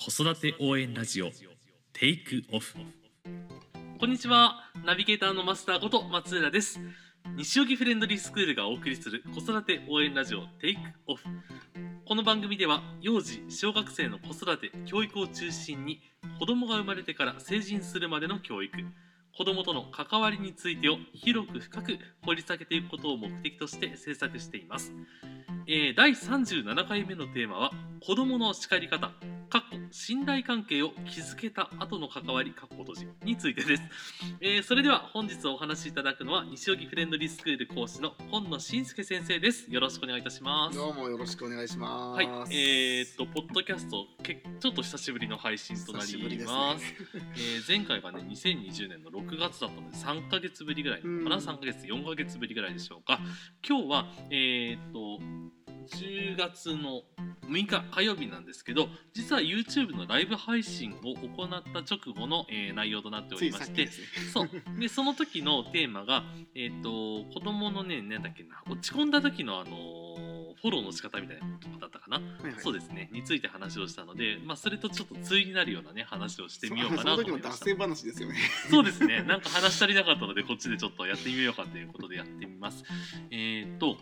子育て応援ラジオテイクオフこんにちは。ナビゲーターのマスターこと松浦です。西荻フレンドリースクールがお送りする子育て応援ラジオテイクオフこの番組では幼児小学生の子育て教育を中心に子供が生まれてから成人するまでの教育子供との関わりについてを広く深く掘り下げていくことを目的として制作しています、えー第37回目のテーマは子供の叱り方。かっこ信頼関係を築けた後の関わりかっこ閉じについてです、えーそれでは本日お話しいただくのは西荻フレンドリースクール講師の今野信介先生ですよろしくお願いいたしますどうもよろしくお願いします。はい、えー、っと、ポッドキャスト、けちょっと久しぶりの配信となりですねす。えー前回がね、2020年の6月だったので、3ヶ月ぶりぐらいかな、うん3ヶ月、4ヶ月ぶりぐらいでしょうか。今日は、えー、っと、10月の6日火曜日なんですけど、実は YouTube のライブ配信を行った直後の、えー内容となっておりまして。そう。でその時のテーマが、えっと子供のねなんだっけな落ち込んだ時のあのフォローの仕方みたいなことだったかな、はいはい。そうですね。について話をしたので、まあ、それとちょっと対になるようなね話をしてみようかなと思いました。脱線話ですよね。そうですね。なんか話し足りなかったのでこっちでちょっとやってみようかということでやってみます。えっと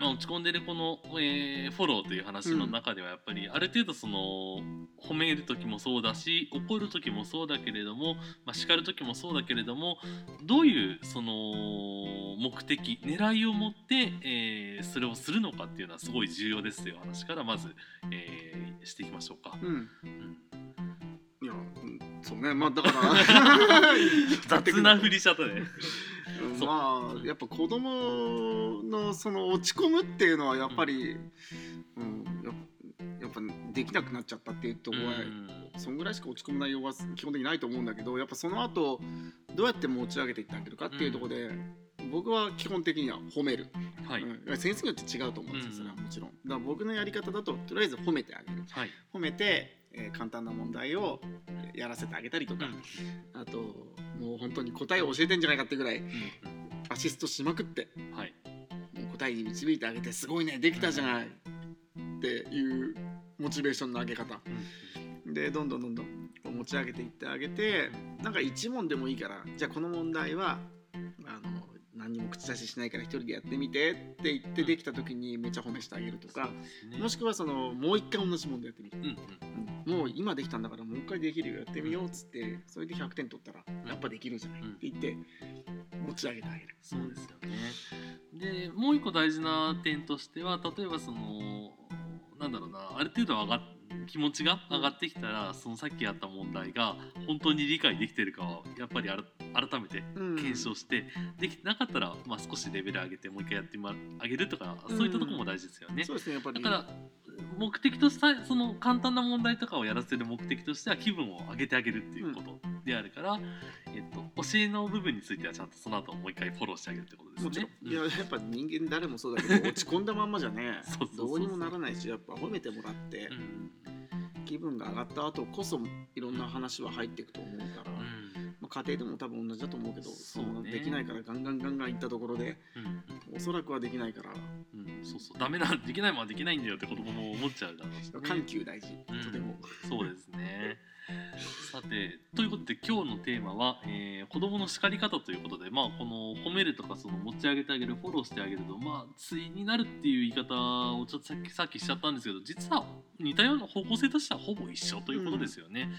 まあ、落ち込んでるこの、えーフォローという話の中ではやっぱりある程度その褒める時もそうだし怒る時もそうだけれども、まあ、叱る時もそうだけれどもどういうその目的狙いを持って、えーそれをするのかっていうのはすごい重要ですという話からまず、えーしていきましょうか。うん。うんいや、うんそうね。まあだから 雑な振りしちゃったね。まあやっぱ子供のその落ち込むっていうのはやっぱり、うん、ややっぱできなくなっちゃったっていうところは、そんぐらいしか落ち込む内容は基本的にないと思うんだけどやっぱその後どうやって持ち上げていってあげるかっていうところで、僕は基本的には褒める、はい、うん、先生によって違うと思うんですよそれはうんもちろん。だから僕のやり方だととりあえず褒めてあげる。はい、褒めて、えー簡単な問題をえーやらせてあげたりとか、あともう本当に答えを教えてんじゃないかってぐらいうん。アシストしまくってうんはい、もう答えに導いてあげてすごいねできたじゃないっていうモチベーションの上げ方。でどんどんどんどん持ち上げていってあげてなんか一問でもいいからじゃあこの問題はあの何にも口出ししないから一人でやってみてって言ってできた時にめっちゃ褒めしてあげるとか、もしくはそのもう一回同じ問題やってみる、うんうんうんもう今できたんだからもう一回できるよやってみようっつってそれで100点取ったらやっぱできるじゃないって言って持ち上げてあげる。そうですよね。でもう一個大事な点としては例えばそのなんだろうなある程度上がっ気持ちが上がってきたらそのさっきやった問題が本当に理解できてるかはやっぱり改めてうん検証して、できてなかったら、まあ、少しレベル上げてもう一回やってまあげるとかそういったところも大事ですよね。そうですねやっぱりだから目的としたその簡単な問題とかをやらせる目的としては気分を上げてあげるっていうことであるから、えっと、教えの部分についてはちゃんとその後もう一回フォローしてあげるってことですね。もちろん、うんいややっぱ人間誰もそうだけど落ち込んだまんまじゃね どうにもならないしやっぱ褒めてもらって、うん。気分が上がった後こそいろんな話は入っていくと思うから、うん。まあ、家庭でも多分同じだと思うけどそうね。できないからガンガンガンガンいったところでうん。おそらくはできないからうんそうそうダメなんできないもんはできないんだよって子供も思っちゃうだろうし、ね、緩急大事、うんとても。そうですね。さてということで今日のテーマは、えー子供の叱り方ということで、まあ、この褒めるとかその持ち上げてあげるフォローしてあげると、まあ、対になるっていう言い方をちょっとさっきさっきしちゃったんですけど実は似たような方向性としてはほぼ一緒ということですよね。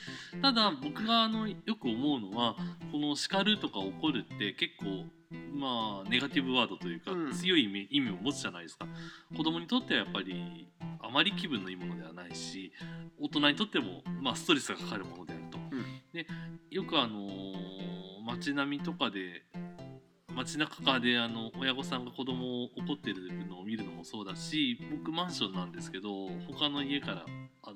ただ僕があのよく思うのはこの叱るとか怒るって結構まあネガティブワードというか、うん。強い意味を持つじゃないですか。子供にとってはやっぱりあまり気分のいいものではないし大人にとっても、まあ、ストレスがかかるものであると。うん。でよくあのー街並みとかで街中かであの親御さんが子供を怒ってるのを見るのもそうだし僕マンションなんですけど他の家からあの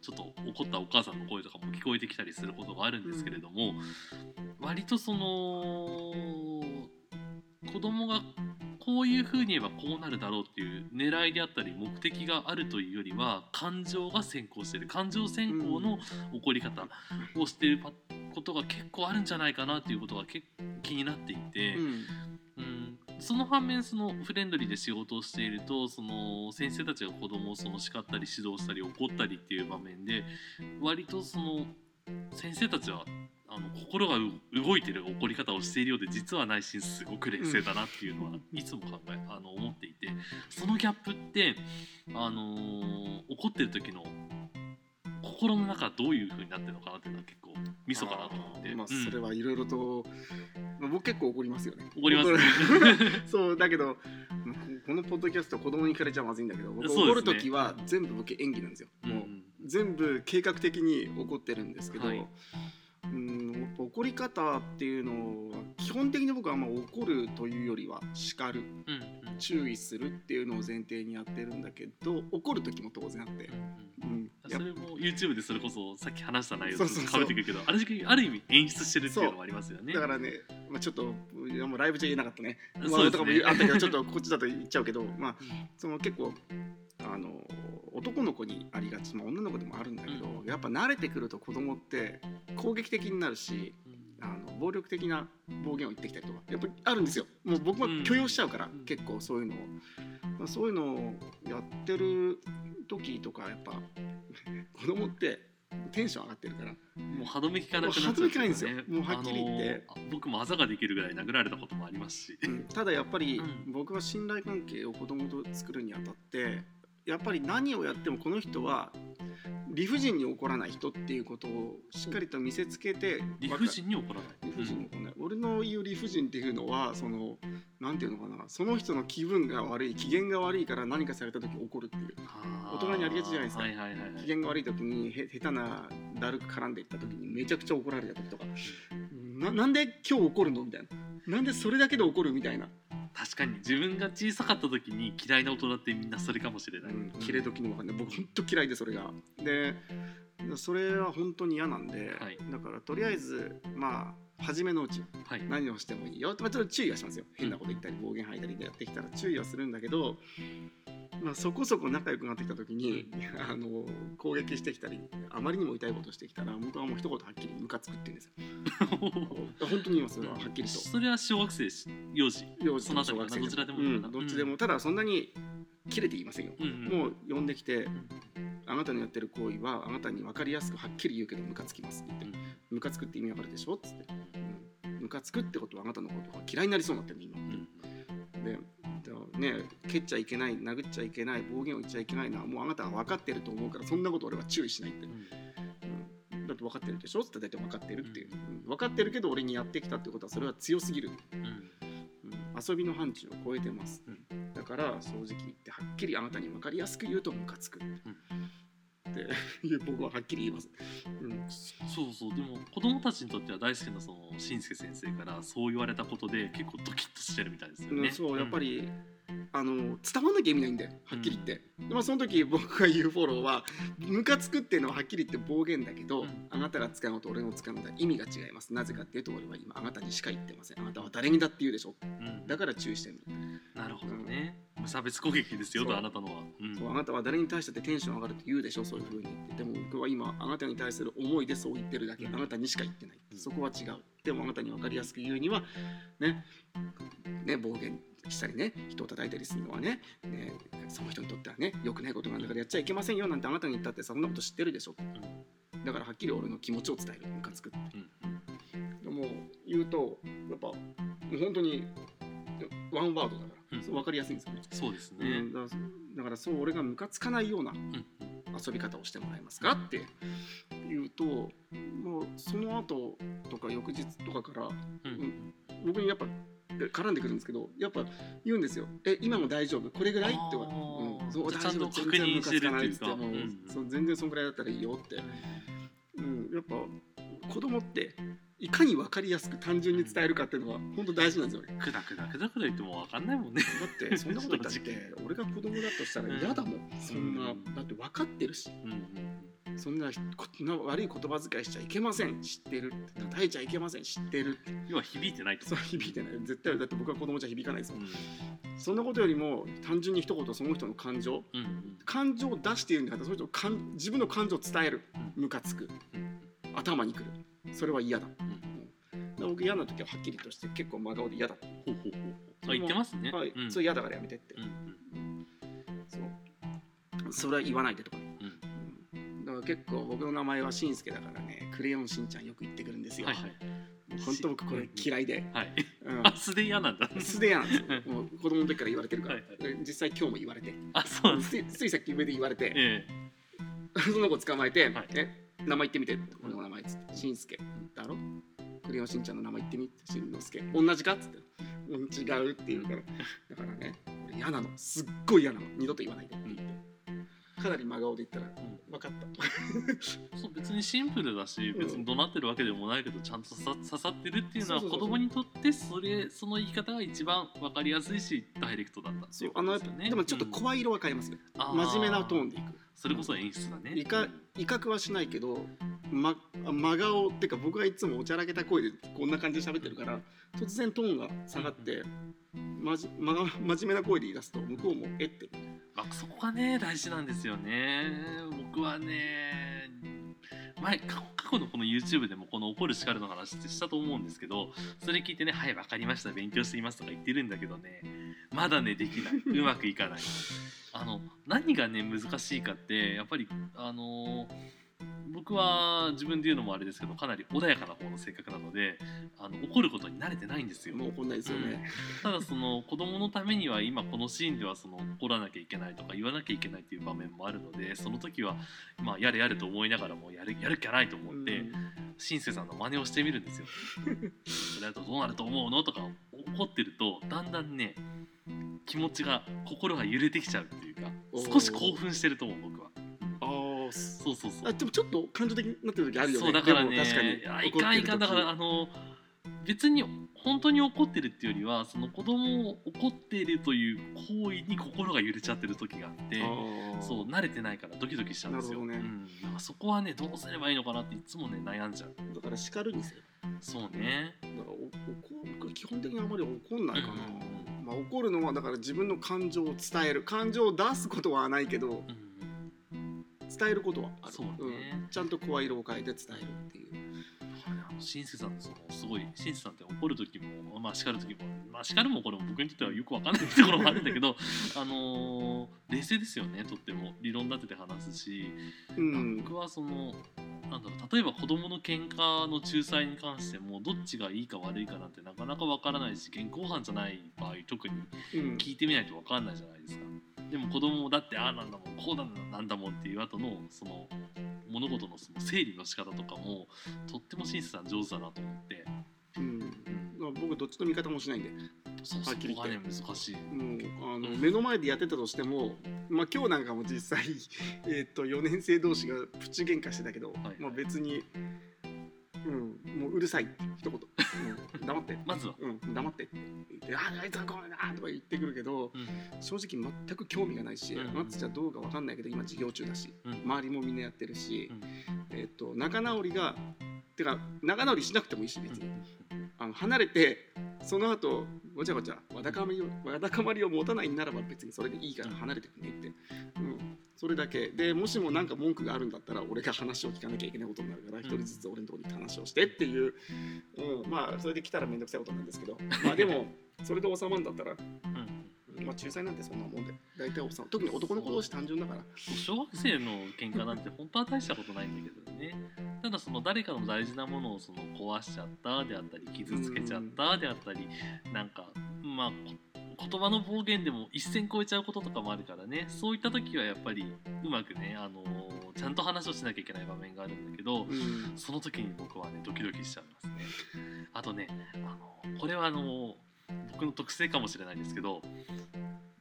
ちょっと怒ったお母さんの声とかも聞こえてきたりすることがあるんですけれども、割とその子供がこういうふうに言えばこうなるだろうっていう狙いであったり目的があるというよりは感情が先行してる。感情先行の起こり方をしているパことが結構あるんじゃないかなっていうことが結構気になっていて、うん。うん。その反面そのフレンドリーで仕事をしているとその先生たちが子供をその叱ったり指導したり怒ったりっていう場面で割とその先生たちはあの心がう動いてる怒り方をしているようで実は内心すごく冷静だなっていうのはいつも考えあの思っていて。そのギャップって、あのー怒ってる時の心の中どういう風になってるのかなっていうのは結構ミソかなと思って、まあ、うん。それはいろいろと、まあ、僕結構怒りますよね。怒りますね。そうだけどこのポッドキャスト子供に聞かれちゃまずいんだけど僕怒る時は全部僕演技なんですよ、うんもう全部計画的に怒ってるんですけど、はい怒り方っていうのは基本的に僕はあんま怒るというよりは叱るうんうん。注意するっていうのを前提にやってるんだけど怒る時も当然あって、うん。うん。それも YouTube でそれこそさっき話した内容とかぶってくるけどある時ある意味演出してるっていうのもありますよね。だからね、まあ、ちょっともうライブじゃ言えなかったね。まあ、とかもね。あったけどちょっとこっちだと言っちゃうけど、まあその結構あの男の子にありがち、まあ、女の子でもあるんだけど、やっぱ慣れてくると子供って攻撃的になるしあの暴力的な暴言を言ってきたりとかやっぱあるんですよ。もう僕も許容しちゃうから、うん。結構そういうのを、まあ、そういうのをやってる時とかやっぱ 子供ってテンション上がってるからもう歯止め効かなくなっちゃうないんですよ。もうはっきり言って。あのー僕もあざができるぐらい殴られたこともありますし。うん。ただやっぱりうん。僕は信頼関係を子供と作るにあたってやっぱり何をやってもこの人は理不尽に怒らない人っていうことをしっかりと見せつけて理不尽に怒らない。理不尽に怒らない。俺の言う理不尽っていうのはそのなんていうのかな。その人の気分が悪い機嫌が悪いから何かされた時怒るっていう。大人にありがちじゃないですか。はいはいはいはい。機嫌が悪い時にへ下手なだるく絡んでいった時にめちゃくちゃ怒られた時とか。ななんで今日怒るの？みたいな。なんでそれだけで怒る？みたいな確かに。自分が小さかった時に嫌いな大人ってみんなそれかもしれない。うん、切れ時のわかんない僕本当嫌いでそれが。でそれは本当に嫌なんで、はい。だからとりあえずまあ初めのうちはい。何をしてもいいよ、まあ、ちょっと注意はしますよ。変なこと言ったり暴言吐いたりでやってきたら注意はするんだけど、まあ、そこそこ仲良くなってきた時に あの攻撃してきたりあまりにも痛いことしてきたら僕はもう一言はっきりムカつくって言うんですよ。本当に言いますそれははっきりと。それは小学生し幼児。幼児その小学生どちらでもうんどっちでも、ただそんなに切れて言いませんよ、うんうんもう呼んできて、あなたのやってる行為はあなたに分かりやすくはっきり言うけどムカつきますって言って、ムカつくって意味わかるでしょっつって、うん。ムカつくってことはあなたのことが嫌いになりそうになってるの今。でね蹴っちゃいけない殴っちゃいけない暴言を言っちゃいけないのはもうあなたは分かってると思うからそんなこと俺は注意しないって、うん。だって分かってるでしょ？って大体分かってるっていう、うん。分かってるけど俺にやってきたってことはそれは強すぎる。うん。うん。遊びの範疇を超えてます、うだから正直言ってはっきりあなたに分かりやすく言うとムカつく、って 僕ははっきり言います、うん、そうそうでも子供たちにとっては大好きなそのしんすけ先生からそう言われたことで結構ドキッとしてるみたいですよね。うんそうやっぱり、あの伝わんなきゃ意味ないんだよはっきり言って、でまあ、その時僕が言うフォローはムカつくっていうのははっきり言って暴言だけど、うん。あなたが使うのと俺の使うのとは意味が違います。なぜかっていうと俺は今あなたにしか言ってません。あなたは誰にだって言うでしょ。うん。だから注意してるなるほどね。無差別攻撃ですよとあなたのは。うん。そうあなたは誰に対してテンション上がると言うでしょそういうふうに。言ってでも僕は今あなたに対する思いでそう言ってるだけ。あなたにしか言ってない。そこは違う。でもあなたに分かりやすく言うにはね。ね暴言したりね人を叩いたりするのはねねその人にとってはね良くないことなんだからやっちゃいけませんよなんてあなたに言ったってそんなこと知ってるでしょ。だからはっきり俺の気持ちを伝えるムカつくって。うん。でも言うとやっぱもう本当にワンワードだから、うん。そう分かりやすいんですよね。そうですね。うん、だからだからそう俺がムカつかないようなうん。遊び方をしてもらえますかって言うともうその後とか翌日とかからうん僕にやっぱ絡んでくるんですけどやっぱ言うんですよ「え今も大丈夫？これぐらい?」って言われて。あー。うんそう大丈夫？全然ムカつかないっつって。もううん。そう全然そんぐらいだったらいいよって、うん、やっぱ子供っていかに分かりやすく単純に伝えるかっていうのは本当大事なんですよ。ねくだくだくだくだ言っても分かんないもんね。だってそんなこと言ったっ 正て俺が子供だとしたら嫌だもん、そんな。うんだって分かってるし。うんうんそんなこな悪い言葉遣いしちゃいけません。知ってる。って叩いちゃいけません。知ってるって。要は響いてないと。そう響いてない。絶対だって僕は子供じゃ響かないですもうん。んそんなことよりも単純に一言その人の感情。うんうん。感情を出しているんだからその人の感自分の感情を伝える。ムカつく。うん頭にくる。それは嫌だ。僕嫌な時ははっきりとして結構真顔で嫌だ。ほうほうほうほう。あ言ってますね。はい、うん。それ嫌だからやめてって、うんそう。それは言わないでとか、結構僕の名前はしんすけだからねクレヨンしんちゃんよく言ってくるんですよ、はいはい。本当僕これ嫌いで、はい。うん。あ素で嫌なんだ。素で嫌なんですよ。もう子供の時から言われてるから、はいで実際今日も言われて。あそうなんですついさっき上で言われて、えその子捕まえて「はいえ名前言ってみて」俺の名前っつって「しんすけだろ？クレヨンしんちゃんの名前言ってみ」ってしんのすけ同じか？っつって「うん違う」って言うから。だからね俺嫌なの。すっごい嫌なの。二度と言わないでかなり真顔で言ったら。え「分かった」う んそう別にシンプルだし別に怒鳴ってるわけでもないけどちゃんと刺さ刺さってるっていうのは子供にとってそれその言い方が一番わかりやすいしダイレクトだったっていうこそうあのやっとですよねぱでもちょっと声色は変えますね、うん真面目なトーンででいく。それこそ演出だね。いか威嚇はしないけど、ま、真顔っていうか僕がいつもおちゃらけた声でこんな感じで喋ってるから突然トーンが下がって、まじ真顔真面目な声で言い出すと向こうも「えっ?」てまあ、そこがね大事なんですよね。僕はね前過去のこの YouTube でもこの怒る叱るの話ってしたと思うんですけどそれ聞いてね「はい分かりました勉強しています」とか言ってるんだけどねまだねできない。うまくいかない。あの何がね難しいかってやっぱりあの僕は自分で言うのもあれですけどかなり穏やかな方の性格なのであの怒ることに慣れてないんですよもう怒んないですよね。ただその子供のためには今このシーンではその怒らなきゃいけないとか言わなきゃいけないっていう場面もあるのでその時はまあやれやれと思いながらもやるやるっきゃないと思って、シンセさんの真似をしてみるんですよ。それだとどうなると思うのとか怒ってるとだんだんね気持ちが心が揺れてきちゃうっていうか少し興奮してると思う僕は。ああそそうそうそう。あでもちょっと感情的になってる時あるよね。そうだからね確かに。いかんいかんだからあの別に本当に怒ってるっていうよりはその子供を怒っているという行為に心が揺れちゃってる時があってそう慣れてないからドキドキしちゃうんですよ、ね。うん、だからそこはねどうすればいいのかなっていつもね悩んじゃう。だから叱るにせよ。そうね。だからお怒僕基本的にあまり怒んないかな。うん。まあ怒るのはだから自分の感情を伝える。感情を出すことはないけどうん伝えることはある。そうねんちゃんと声色を変えて伝えるっていう。シンセさんってそのすごいシンセさんって怒る時もまあ叱る時もまあ叱るもこれも僕にとってはよくわかんないところもあるんだけどあのー冷静ですよねとっても理論立てて話すしうん。僕はそのなんだろう例えば子供の喧嘩の仲裁に関してもどっちがいいか悪いかなんてなかなかわからないし現行犯じゃない場合特にうん聞いてみないとわかんないじゃないですかでも子供もだってああなんだもんこうなんだなんだもんっていう後のその物事のその整理の仕方とかもとってもシンセさん上手だなと思って。うん。まあ僕どっちの味方もしないんで。そこがね。難しい。もうあの目の前でやってたとしても、まあ、今日なんかも実際、えー、と4年生同士がプチ喧嘩してたけど、はい。まあ、別に、うん、もううるさい。一言、うん、黙って、まずは、うん、黙ってって言って「ああいつはごめんな」とか言ってくるけどうん。正直全く興味がないし、うん。マッツちゃんどうかわかんないけど今授業中だしうん。周りもみんなやってるし、うん。えー、と仲直りがてか仲直りしなくてもいいし別に。うん。あの離れてその後ごちゃごちゃわだかまりをわだかまりを持たないんならば別にそれでいいから離れてくねって、うん、それだけ。でもしも何か文句があるんだったら俺が話を聞かなきゃいけないことになるから一、人ずつ俺のところに話をしてっていう、うん、まあそれで来たら面倒くさいことなんですけど。まあでも それで収まるんだったら、うん。まあ、仲裁なんてそんなもんで大体収まる特に男の子同士単純だから。小学生の喧嘩なんて本当は大したことないんだけどね。ただその誰かの大事なものをその壊しちゃったであったり傷つけちゃったであったりなんかまあこ言葉の暴言でも一線超えちゃうこととかもあるからね。そういった時はやっぱりうまくね、あのちゃんと話をしなきゃいけない場面があるんだけどうん。その時に僕はねドキドキしちゃいますね。あとねあのこれはあの僕の特性かもしれないんですけど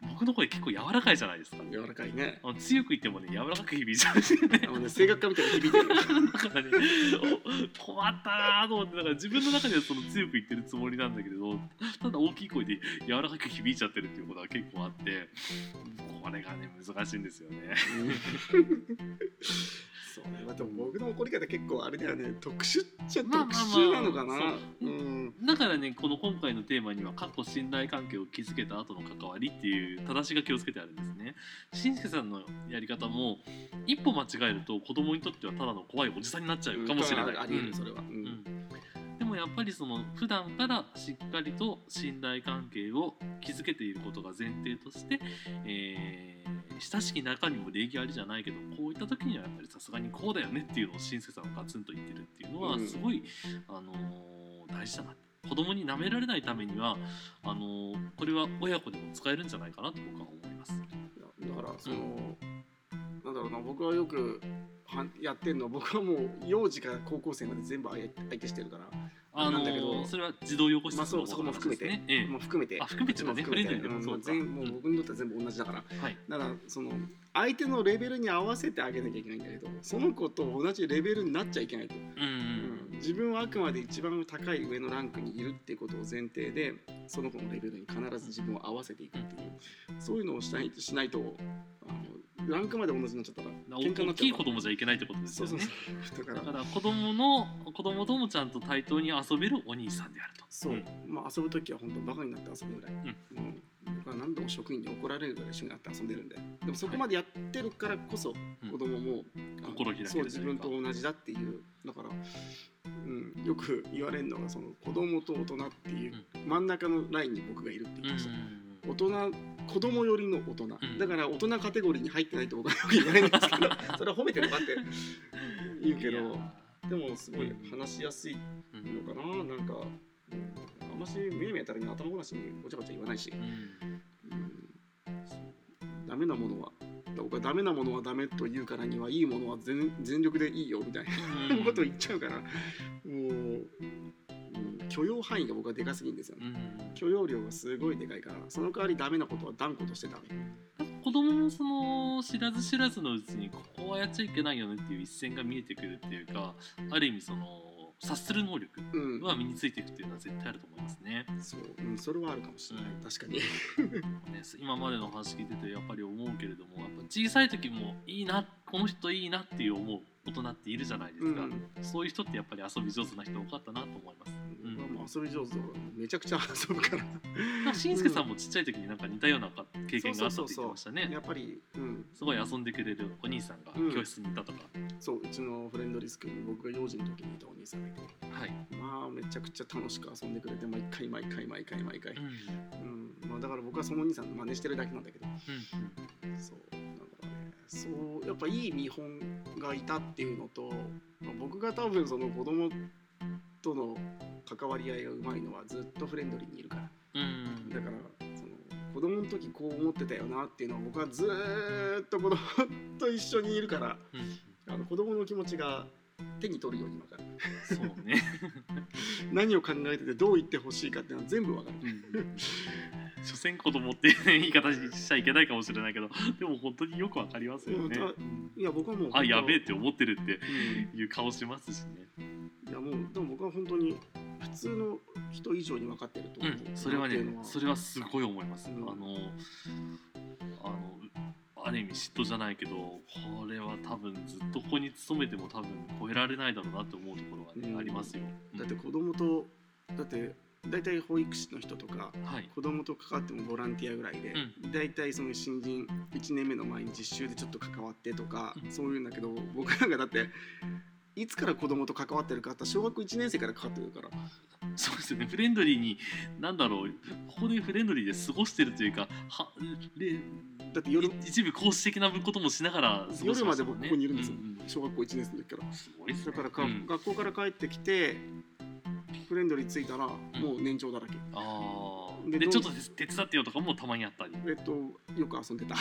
僕の声結構柔らかいじゃないですか。柔らかいね。あの強く言ってもね柔らかく響いちゃう。んですよねあのね声楽家みたいに響いてる。だからね お困ったなと思ってだから自分の中ではその強く言ってるつもりなんだけれどただ大きい声で柔らかく響いちゃってるっていうことが結構あってこれがね難しいんですよね そう。ね、まあ、でも僕の怒り方結構あれだよね。特殊っちゃ特殊なのかな、そううん。だからねこの今回のテーマには過去信頼関係を築けた後の関わりっていう正し書きをつけてあるんですね。しんすけさんのやり方も一歩間違えると子供にとってはただの怖いおじさんになっちゃうかもしれない、ありえうん。るそれは、うん。うん。でももやっぱりその普段からしっかりと信頼関係を築けていることが前提として、えー親しき中にも礼儀ありじゃないけどこういった時にはやっぱりさすがにこうだよねっていうのを親切さんがガツンと言ってるっていうのはうん。すごい、あのー大事だな。子供に舐められないためにはあのーこれは親子でも使えるんじゃないかなと僕は思います。だからその、なんだろうな僕はよくはやってんの僕はもう幼児から高校生まで全部相相手してるから、あのなんだけど。それは児童養護施まあ、そうそこも含めて、ね。ええ。もう含めて。あ含めても含めて。フレンドリーでもそう全もう僕にとっては全部同じだから。はい。だからその相手のレベルに合わせてあげなきゃいけないんだけどその子と同じレベルになっちゃいけないと、うんうん自分はあくまで一番高い上のランクにいるっていうことを前提でその子のレベルに必ず自分を合わせていくっていうそういうのをしたいしないとあのランクまで同じになっちゃったら喧嘩にな大きいっちゃう子供じゃいけないってことですそうよね。そうそうだからだから子供の子供ともちゃんと対等に遊べるお兄さんであると。そう、ん。まあ遊ぶ時は本当バカになって遊ぶぐらい、うん。僕は何度も職員に怒られるぐらい一緒になって遊んでるんで。でもそこまでやってるからこそうん。子供も、あの心開けるそう自分と同じだっていう。だから、うん、よく言われるのがその子供と大人っていう真ん中のラインに僕がいるって言ってました、大人子供寄りの大人、ん。だから大人カテゴリーに入ってないと僕はよく言われるんですけど それは褒めてるのかって言うけどでもすごい話しやすいうんのかな。なんか、うんあんましむやみやたらに頭ごなしにごちゃごちゃ言わないし、うん。うん、ダメなものは僕はダメなものはダメと言うからにはいいものは全全力でいいよみたいなことを言っちゃうから。もう、うん許容範囲が僕はでかすぎるんですよね。うん。許容量がすごいでかいからその代わりダメなことは断固としてダメ。子供もその知らず知らずのうちにここはやっちゃいけないよねっていう一線が見えてくるっていうかある意味その察する能力うん。は身についていくっていうのは絶対あると思いますね。そう、うん、それはあるかもしれない、うん。確かに。ね今までの話聞いててやっぱり思うけれどもやっぱ小さい時もいいなこの人いいなっていう思う大人っているじゃないですか、うん。そういう人ってやっぱり遊び上手な人多かったなと思います。遊び上手で俺めちゃくちゃ遊ぶから。なんかしんすけさんもちっちゃい時になんか似たような経験があったって言ってましたね。やっぱり、うん、すごい遊んでくれるお兄さんがうん。教室にいたとか、そううちのフレンドリスクに僕が幼児の時にいたお兄さんがいて。はい、まあめちゃくちゃ楽しく遊んでくれて毎回毎回毎回毎回。うん、うん。うんまあ、だから僕はそのお兄さんの真似してるだけなんだけど。うんそう。だからねそうやっぱいい見本がいたっていうのと、まあ僕が多分その子供との関わり合いがうまいのはずっとフレンドリーにいるから。うん。だからその子供の時こう思ってたよなっていうのは僕はずーっと子供と一緒にいるからうん。あの子供の気持ちが手に取るように分かる。そうね、何を考えててどう言ってほしいかっていうのは全部分かる。うん。所詮子供っていう言い方しちゃいけないかもしれないけどでも本当によくわかりますよね、うんいや僕はもうあやべえっえ、て思ってるってうんいう顔しますしねいやもうでも僕は本当に普通の人以上に分かってるとう。思う、ん、それはねそれはすごい思います、うん。あのあのある意味嫉妬じゃないけどこれは多分ずっとここに勤めても多分超えられないだろうなって思うところはね、うん。ありますよ、うん。だって子供とだって大体保育士の人とかはい。子供と関わってもボランティアぐらいで、大体その新人1年目の前に実習でちょっと関わってとか、うん。そういうんだけど僕なんかだっていつから子供と関わってるかって小学校1年生から関わってるから。そうですよね。フレンドリーになんだろうここでフレンドリーで過ごしてるというかはでだって夜一部講師的なこともしながら過ごし夜まで僕ここにいるんですよ、うんうん小学校1年生の時から。すごいね。だからか、うん。学校から帰ってきてフレンドリーついたらもう年長だらけ、ああででちょっと手伝ってよとかもたまにあったり。えっとよく遊んでた。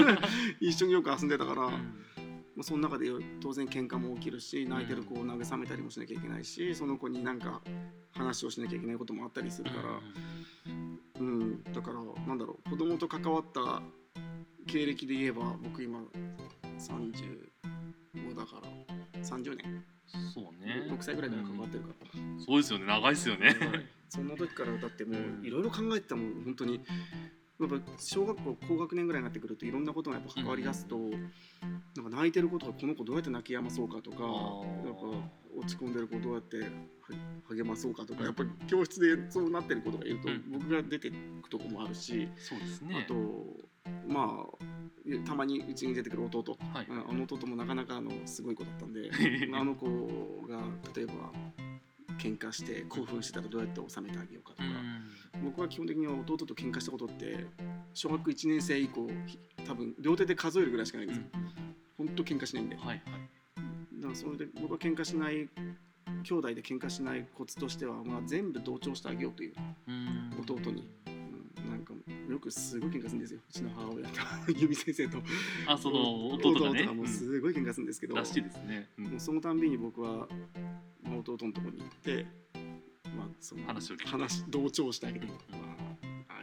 一緒によく遊んでたから、まうんあ、その中で当然喧嘩も起きるし泣いてる子を慰めたりもしなきゃいけないしその子になんか話をしなきゃいけないこともあったりするから、うん、だからなんだろう子供と関わった経歴で言えば僕今35だから30年、そうね。6歳ぐらいから関わってるから、そうですよね。長いですよね。そんな時からだってもうん。ういろいろ考えてたもん。本当にやっぱ小学校高学年ぐらいになってくるといろんなことがやっぱ関わりだすと、なんか泣いてることがこの子どうやって泣き止まそうかとかあー。やっぱ落ち込んでる子どうやっては励まそうかとかやっぱり教室でそうなってる子とかいると、うん。僕が出てくとこもあるし、そうですね。あとまあたまにうちに出てくる弟。はい。ああの弟もなかなかあのすごい子だったんで あの子が例えば喧嘩して興奮してたらどうやって収めてあげようかとか、うん。僕は基本的には弟と喧嘩したことって小学1年生以降多分両手で数えるぐらいしかないんですよ、ほんと喧嘩しないんでだかはいはい。らそれで僕は喧嘩しない兄弟で喧嘩しないコツとしては、まあ、全部同調してあげようといううん。弟に、うん、なんかよくすごい喧嘩するんですよ。うちの母親と 由美先生と。あその弟がね。もうすごい喧嘩するんですけど、うん。らしいですね、うん。もうそのたんびに僕はまあ弟のところに行って、まあ、その話を話同調してあげて、うん。ま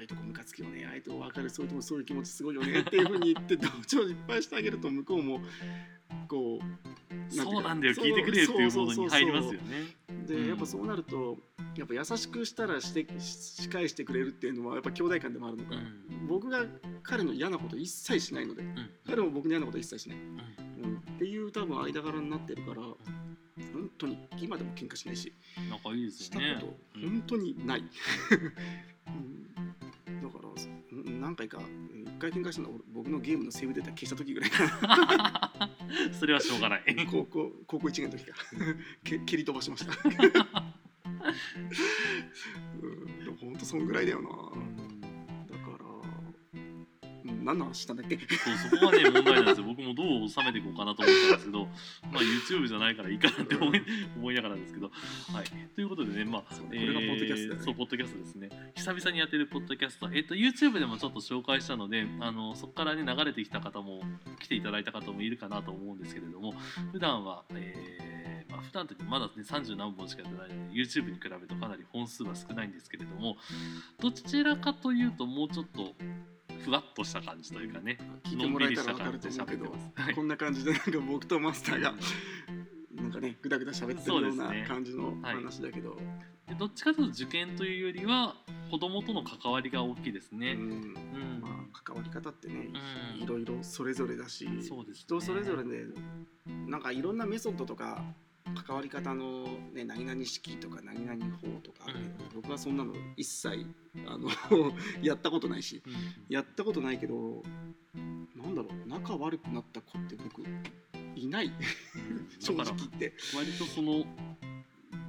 あ、いうとこムカつくよねああいうとこ分かるそういうとこそういう気持ちすごいよねっていうふうに言って同調いっぱいしてあげると向こうもこうそうなんだよ聞いてくれっていうモードに入りますよね。でうんやっぱそうなるとやっぱ優しくしたらしてし返してくれるっていうのはやっぱ兄弟間でもあるのか。な、うん。僕が彼の嫌なこと一切しないので、ん。彼も僕の嫌なこと一切しない、うん。うん、っていう多分間柄になってるから本当に今でも喧嘩しないし仲いいですしたよねことうん。本当にない、何回か一回喧嘩したの僕のゲームのセーブデータ消した時ぐらいかな。それはしょうがない。高校高校1年の時か。け蹴り飛ばしました。本当そんぐらいだよな何の話したんだっけ？そうそこがね問題なんですよ。僕もどう収めていこうかなと思ったんですけどまあ YouTube じゃないからいいかなって思い思いながらですけど。はい。ということでねまあそうこれがポッドキャストだよねそうポッドキャストですね。久々にやってるポッドキャスト。えっと YouTube でもちょっと紹介したのであのそこからね流れてきた方も来ていただいた方もいるかなと思うんですけれども普段はえーまあ普段というかまだね30何本しかやってないので YouTube に比べるとかなり本数は少ないんですけれどもどちらかというともうちょっとふわっとした感じというかね聞いてもらえたら分かると思うけどはい。こんな感じでなんか僕とマスターがなんかねぐだぐだ喋ってるような感じのはい話だけど、でどっちかというと受験というよりは子供との関わりが大きいですね。うん。うん。まあ関わり方ってね、うん。いろいろそれぞれだしね。人それぞれでなんかいろんなメソッドとか関わり方の、ね、何々式とか何々法とかあるけど、うん。僕はそんなの一切あの やったことないしうん。やったことないけどなんだろう仲悪くなった子って僕いない。正直言って。割とその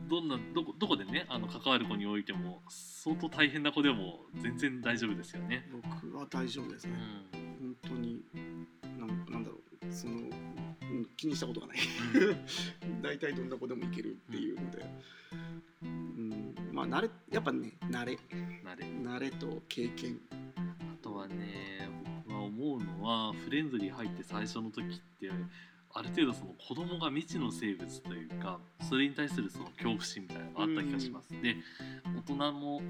どんなどこどこでねあの関わる子においても相当大変な子でも全然大丈夫ですよね。僕は大丈夫ですうね、ん。本当になんなんだろうその、うん気にしたことがない。大体どんな子でもいけるっていうので、うん、まあ慣れやっぱね慣れ。なれ。慣れと経験。あとはね僕は思うのはフレンドリー入って最初の時ってある程度その子供が未知の生物というかそれに対するその恐怖心みたいなのがあった気がします、で大人も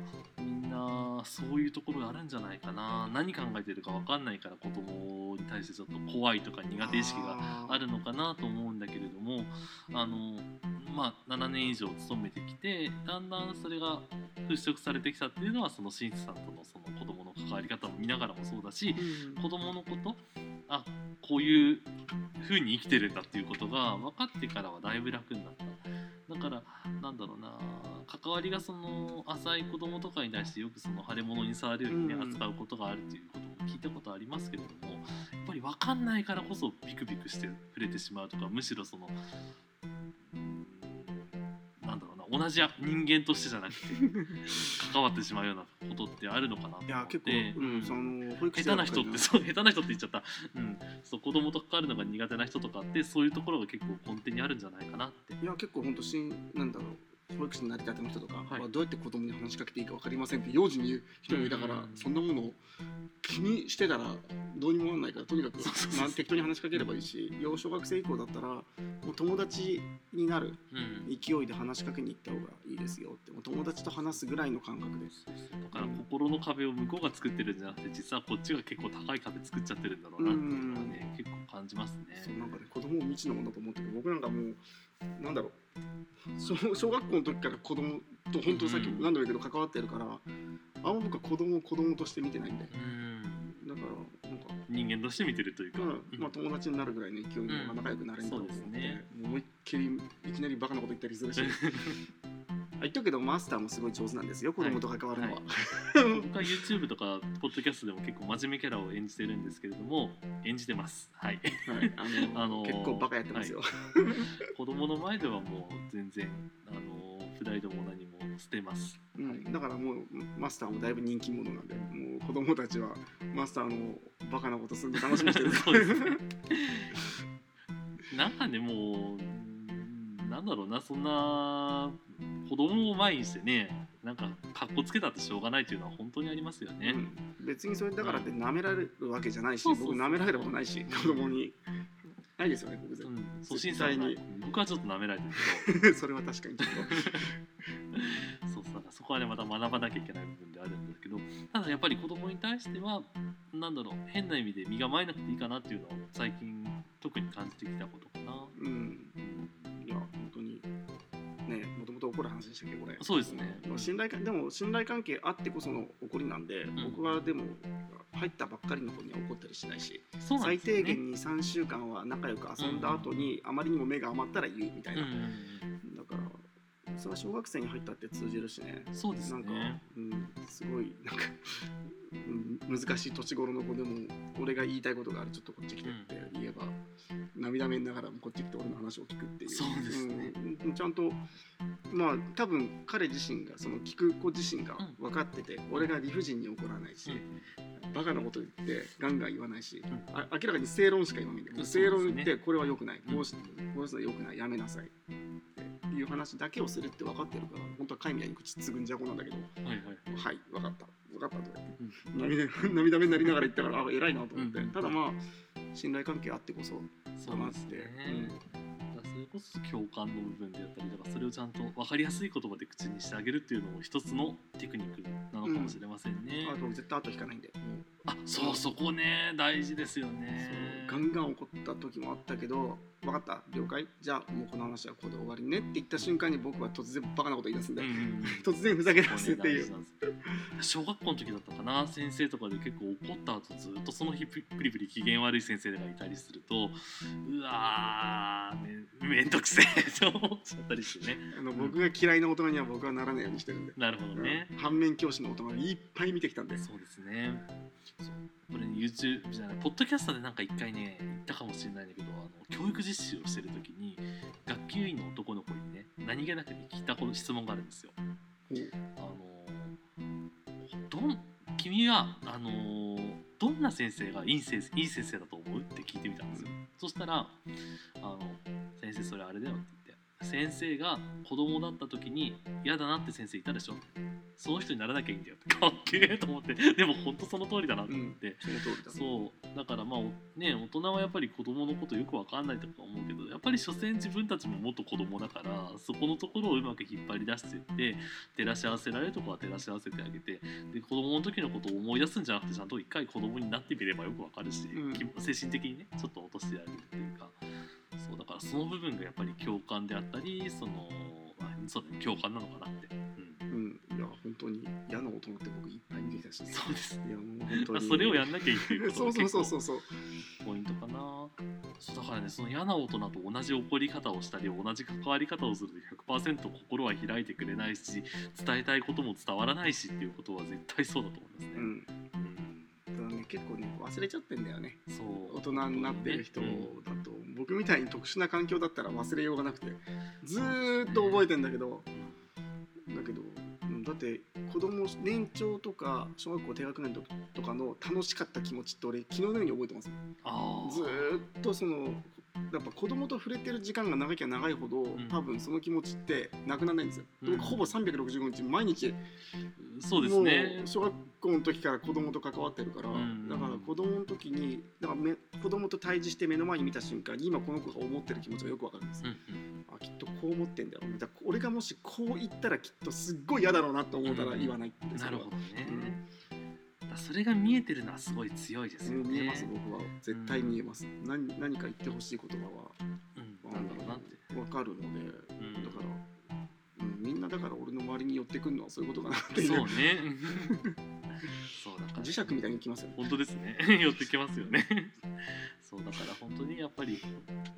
な。そういうところがあるんじゃないかな。何考えてるか分かんないから子供に対してちょっと怖いとか苦手意識があるのかなと思うんだけれどもあのまあ7年以上勤めてきてだんだんそれが払拭されてきたっていうのはその新さんとのその子供の関わり方も見ながらもそうだし子供のことあこういう風に生きてるんだっていうことが分かってからはだいぶ楽になった。だからなんだろうな関わりがその浅い子供とかに対してよくその腫れ物に触るようにねうん扱うことがあるっていうことも聞いたことありますけれどもやっぱり分かんないからこそビクビクして触れてしまうとかむしろそのうんなんだろうな同じ人間としてじゃなくて関わってしまうようなことってあるのかなと思って。いや結構、うん、その保育士下手な人ってそう下手な人って言っちゃった、うん、そう子供と関わるのが苦手な人とかってそういうところが結構根底にあるんじゃないかなって。いや結構本当しんなんだろう保育士になりたての人とかはどうやって子供に話しかけていいか分かりませんって幼児に言う人もいたから、うんそんなものを気にしてたらどうにもなんないからとにかくそうそうそうなん適当に話しかければいいし幼小学生以降だったらもう友達になるうん。勢いで話しかけに行った方がいいですよってもう友達と話すぐらいの感覚で。す。だから心の壁を向こうが作ってるんじゃなくて実はこっちが結構高い壁作っちゃってるんだろうなっていうのはね結構感じますね。そうなんかね子供を未知のものだと思ってる僕なんかもうなんだろう小 小学校の時から子供と本当さっきうん。何度も言うけど関わってるからあんま僕は子供を子供として見てないんでうん。だからなんか、人間として見てるというか、うん。まあ、友達になるぐらいの勢いの方が仲良くなれると思うので,、そうですね。もう思いっきりいきなりバカなこと言ったりするし。あ 言っとくけどマスターもすごい上手なんですよ子供と関わるのは。はい。僕は YouTube とかポッドキャストでも結構真面目キャラを演じてるんですけれども演じてます。はい。はい。あの あのー結構バカやってますよ。子供の前ではもう全然あのプ代でも何も捨てます。うん、だからもうマスターもだいぶ人気者なんでもう子供たちはマスターのバカなことするの楽しみにしてる。そうですね。なんかねもううんなんだろうなそんな子供を前にしてねなんかかっこつけたってしょうがないっていうのは本当にありますよね。うん、別にそれだからって舐められるわけじゃないしそうそうそう。僕舐められたことないし子供に。ないですよね僕。絶うん、そう審査に。僕はちょっと舐められてるけど。対 それは確かにちょっ そうそうそこはねまた学ばなきゃいけない部分であるんだけど。ただやっぱり子供に対してはなんだろう変な意味で身構えなくていいかなっていうのを最近特に感じてきたことかな。とうんねもともと怒る話でしたっけこれ。そうですね。まあ信頼関でも信頼関係あってこその怒りなんで、ん。僕はでも入ったばっかりの子には怒ったりしないしそうなん最低限に3週間は仲良く遊んだ後に、あまりにも目が余ったら言うみたいうんな、うんだからそれは小学生に入ったって通じるしね。うんそうですなんか、ね。うん、すごいなんか、うん、難しい年頃の子でも俺が言いたいことがあるちょっとこっち来てって言えば、涙目ながらもこっち来て俺の話を聞くっていう。そうですね。うん、ちゃんとまあ多分彼自身がその聞く子自身が分かってて、俺が理不尽に怒らないし、バカなこと言ってガンガン言わないし、ん。あ明らかに正論しか言わない。んだよ、そうですね。正論言ってこれは良くない、うん。こうしこうするのは良くない。やめなさい。っていう話だけをするって分かってるから本当は貝みたいに口つぐんじゃこなんだけどはいはい。はい分かった。分かったと。か言って、涙 涙目になりながら言ったからあ偉いなと思って、うん。ただまあ信頼関係あってこそそうですね。こそ共感の部分であったりだからそれをちゃんと分かりやすい言葉で口にしてあげるっていうのも一つのテクニックなのかもしれませんね。あと絶対後引かないんであそうそこね大事ですよね。ガンガン怒った時もあったけど分かった。了解。じゃあもうこの話はここで終わりね。って言った瞬間に僕は突然バカなこと言い出すんで、うんうんうん。突然ふざけ出すっていう。小学校の時だったかな先生とかで結構怒った後ずっとその日プリプリ機嫌悪い先生がいたりするとうわーめめんどくせえ。と思っちゃったりしてね。あの僕が嫌いな大人には僕はならないようにしてるんで、なるほどね、うん反面教師の大人がいっぱい見てきたんで。そうですね。これね YouTube じゃないポッドキャストでなんか一回ね言ったかもしれないんだけどあの教育実習をしてる時に学級委員の男の子にね何気なくね聞いたこの質問があるんですよ。あのどん君はあのどんな先生がいい先生いい先生だと思う？って聞いてみたんですよ。そしたらあの先生それあれだよって先生が子供だった時に嫌だなって先生いたでしょ。その人にならなきゃいいんだよ。かっけえと思って。でも本当その通りだなと思って、その通りだそう。だからまあおね大人はやっぱり子供のことよくわかんないとか思うけどやっぱり所詮自分たちも元子供だからそこのところをうまく引っ張り出していって照らし合わせられるとこは照らし合わせてあげてで子供の時のことを思い出すんじゃなくてちゃんと一回子供になってみればよくわかるし、うん。き精神的にねちょっと落としてやれるっていうかその部分がやっぱり共感であったりその、まあ、そうだね共感なのかなって、うん、うん。いや本当に嫌な大人って僕いっぱい見てきたしそうです。ねいやもう本当に。まあそれをやんなきゃいいっていそうが そうそうそうそう。ポイントかな。そうだからねその嫌な大人と同じ怒り方をしたり同じ関わり方をすると100%心は開いてくれないし伝えたいことも伝わらないしっていうことは絶対そうだと思いますね。うん。結構ね忘れちゃってんだよね。そう。大人になってる人僕みたいに特殊な環境だったら忘れようがなくてずーっと覚えてんだけどだけどうんだって子供年長とか小学校低学年とかの楽しかった気持ちって俺昨日のように覚えてますずーっとそのやっぱ子供と触れてる時間が長きゃ長いほど、ん。多分その気持ちってなくならないんですよ、うん。僕ほぼ365日毎日そうですね。小学校の時から子供と関わってるから、ん。だから子供の時にだからめ子供と対峙して目の前に見た瞬間に今この子が思ってる気持ちがよくわかるんです、うんうん。あきっとこう思ってんだろう。ねだ俺がもしこう言ったらきっとすっごい嫌だろうなと思ったら言わないっていうなるほどね、うん。だそれが見えてるのはすごい強いですよね。うん見えます僕は。絶対見えます、何何か言ってほしい言葉はうん、なんだろうなって。わかるので。うん。だから、うん、みんなだから俺の周りに寄ってくるのはそういうことかなっていう。そうね。そうだから。磁石みたいに来ますよね。本当ですね。寄ってきますよね。そうだから本当にやっぱり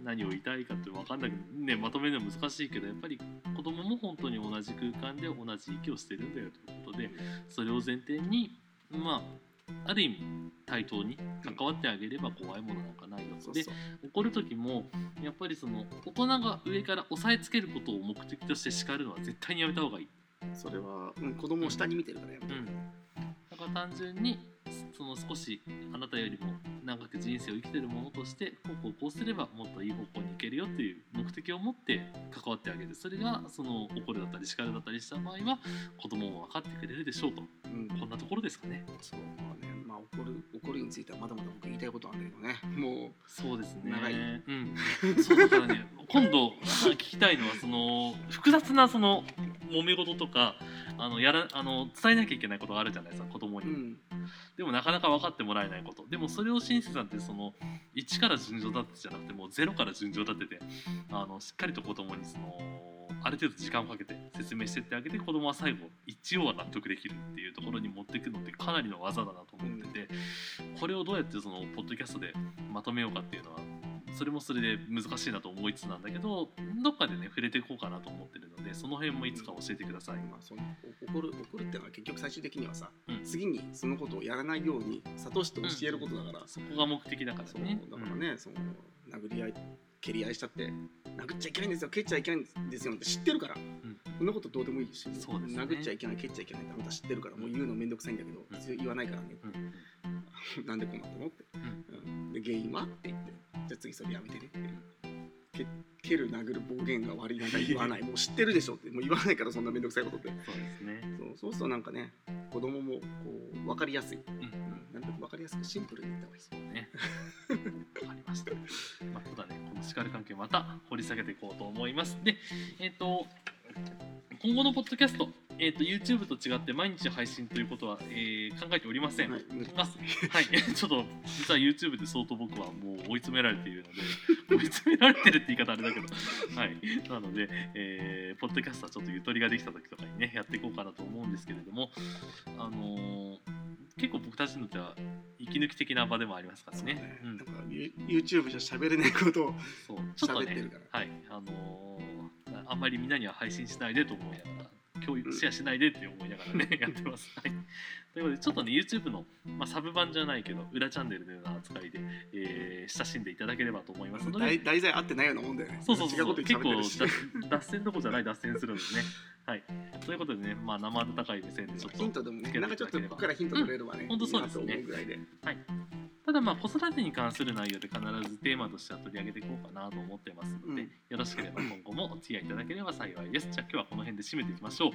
何を言いたいかって分かんないけどねまとめるのは難しいけどやっぱり子供も本当に同じ空間で同じ息をしてるんだよということでそれを前提にまあある意味対等に関わってあげれば怖いものなんかないよでそうそう。怒る時もやっぱりその大人が上から押さえつけることを目的として叱るのは絶対にやめた方がいい。それは、うん、子供を下に見てるからやめて。うん、だから単純にその少しあなたよりも長く人生を生きてるものとしてこうこうこうすればもっといい方向に行けるよっていう目的を持って関わってあげる。それがその怒るだったり叱るだったりした場合は子供も分かってくれるでしょうと。うん。こんなところですかね。そうまあねまあ怒る怒るについてはまだまだ僕言いたいことはあるんだけどね。もそうですね。長いうん、そうだからね今度聞きたいのはその複雑なその揉め事とかあのやらあの伝えなきゃいけないことがあるじゃないですか子供に、ううん。でもなかなか分かってもらえないこと。でもそれを親切さんってその1から順序立てじゃなくてもう0から順序立ててあのしっかりと子供にそのある程度時間をかけて説明してってあげて子供は最後一応は納得できるっていうところに持っていくのってかなりの技だなと思っててこれをどうやってそのポッドキャストでまとめようかっていうのはそれもそれで難しいなと思いつつなんだけどどっかでね触れていこうかなと思ってでその辺もいつか教えてください。まあ、その怒る怒るってのは結局最終的にはさ、うん。次にそのことをやらないように諭して教えることだから、そこが目的だからそうね。だからね、その殴り合い蹴り合いしたって殴っちゃいけないんですよ蹴っちゃいけないんですよって知ってるから、ん。そんなことどうでもいいし、ね。殴っちゃいけない蹴っちゃいけないってあなた知ってるからもう言うのめんどくさいんだけど、うん言わないからね、うん。うんなんでこうなったのって、うん。で原因は？って言って。じゃあ次それやめてねって、け蹴る殴る暴言が悪いなんか言わないもう知ってるでしょってもう言わないからそんなめんどくさいことってそうですね。そうそうするとなんかね子供もこう分かりやすい、うんうん、なるべく分かりやすくシンプルに言った方がいいですそうね。わかりました。まあ、ただね、この叱る関係また掘り下げていこうと思います。で、えっ、と、今後のポッドキャスト、えっ、と、YouTube と違って毎日配信ということは、えー考えておりません。はいはい、ちょっと実は YouTube で相当僕はもう追い詰められているので 追い詰められてるって言い方あれだけど。はい。なので、えーポッドキャストはちょっとゆとりができた時とかにねやっていこうかなと思うんですけれどもあのー結構僕たちにとっては息抜き的な場でもありますからそうね。うん。ねなんか YouTube じゃ喋れないことをそう。ちょっとね喋ってるから。はい。あのーあんまりみんなには配信しないでと思いながら共有シェアしないでって思いながらねやってます。はい、ということでちょっとね YouTube の、まあ、サブ版じゃないけど裏チャンネルのような扱いで、えー親しんでいただければと思います。ので題題材合ってないようなもんだよね。そうそうそう結構脱脱線どころじゃない脱線するんですね。はい、ということでね、まあ、生温かい目線でちょっとヒントでもねなんかちょっと僕からヒント取れればね、んほんとそうですね。ぐらいでただまあ子育てに関する内容で必ずテーマとしては取り上げていこうかなと思ってますので、うんよろしければ今後もお付き合いいただければ幸いです。じゃあ今日はこの辺で締めていきましょう。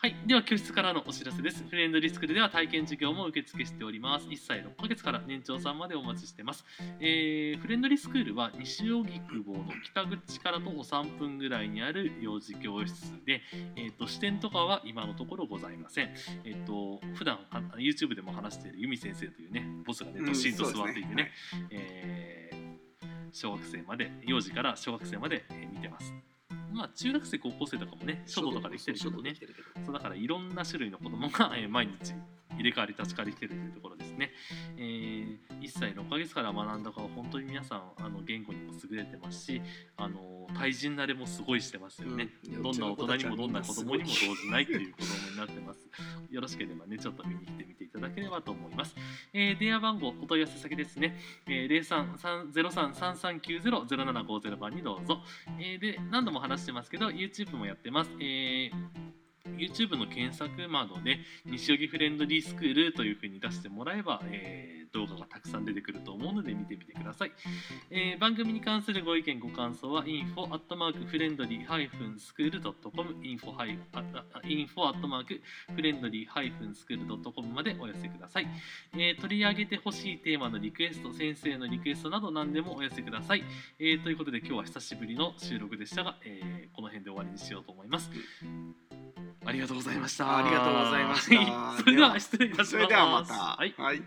はい、では教室からのお知らせです。フレンドリスクールでは体験授業も受付しております。1歳6ヶ月から年長さんまでお待ちしてます。えーフレンドリスクールは西荻窪の北口から徒歩3分ぐらいにある幼児教室で、えー、と視点とかは今のところございません。えっ、と普段は YouTube でも話している由美先生というねボスがねうんどっしりと座っていてね,、えー小学生まで幼児から小学生まで、えー見てます。まあ中学生高校生とかもね書道とかできてるけどね。そうだからいろんな種類の子供が、え ー毎日入れ替わり立ち替わり来てるというところですね。えー1歳6ヶ月から学んだ子は本当に皆さんあの言語にも優れてますしあの対人慣れもすごいしてますよね。うんどんな大人にもどんな子供にも動じないという子供になってます。よろしければね、ちょっと見に来てみていただければと思います。えー電話番号、お問い合わせ先ですね。えー、03-3390-0750番にどうぞ。えーで、何度も話してますけど、YouTube もやってます。えー YouTube の検索窓で西荻フレンドリースクールというふうに出してもらえば、えー動画がたくさん出てくると思うので見てみてください。えー番組に関するご意見ご感想は info アットマークフレンドリーハイフンスクールドットコム info ハイああ info アットマークフレンドリーハイフンスクールドットコムまでお寄せください、えー取り上げてほしいテーマのリクエスト先生のリクエストなど何でもお寄せください、えーということで今日は久しぶりの収録でしたが、えーこの辺で終わりにしようと思います。ありがとうございました。ありがとうございました。はい。それでは失礼いたします。それではまた。はい。はい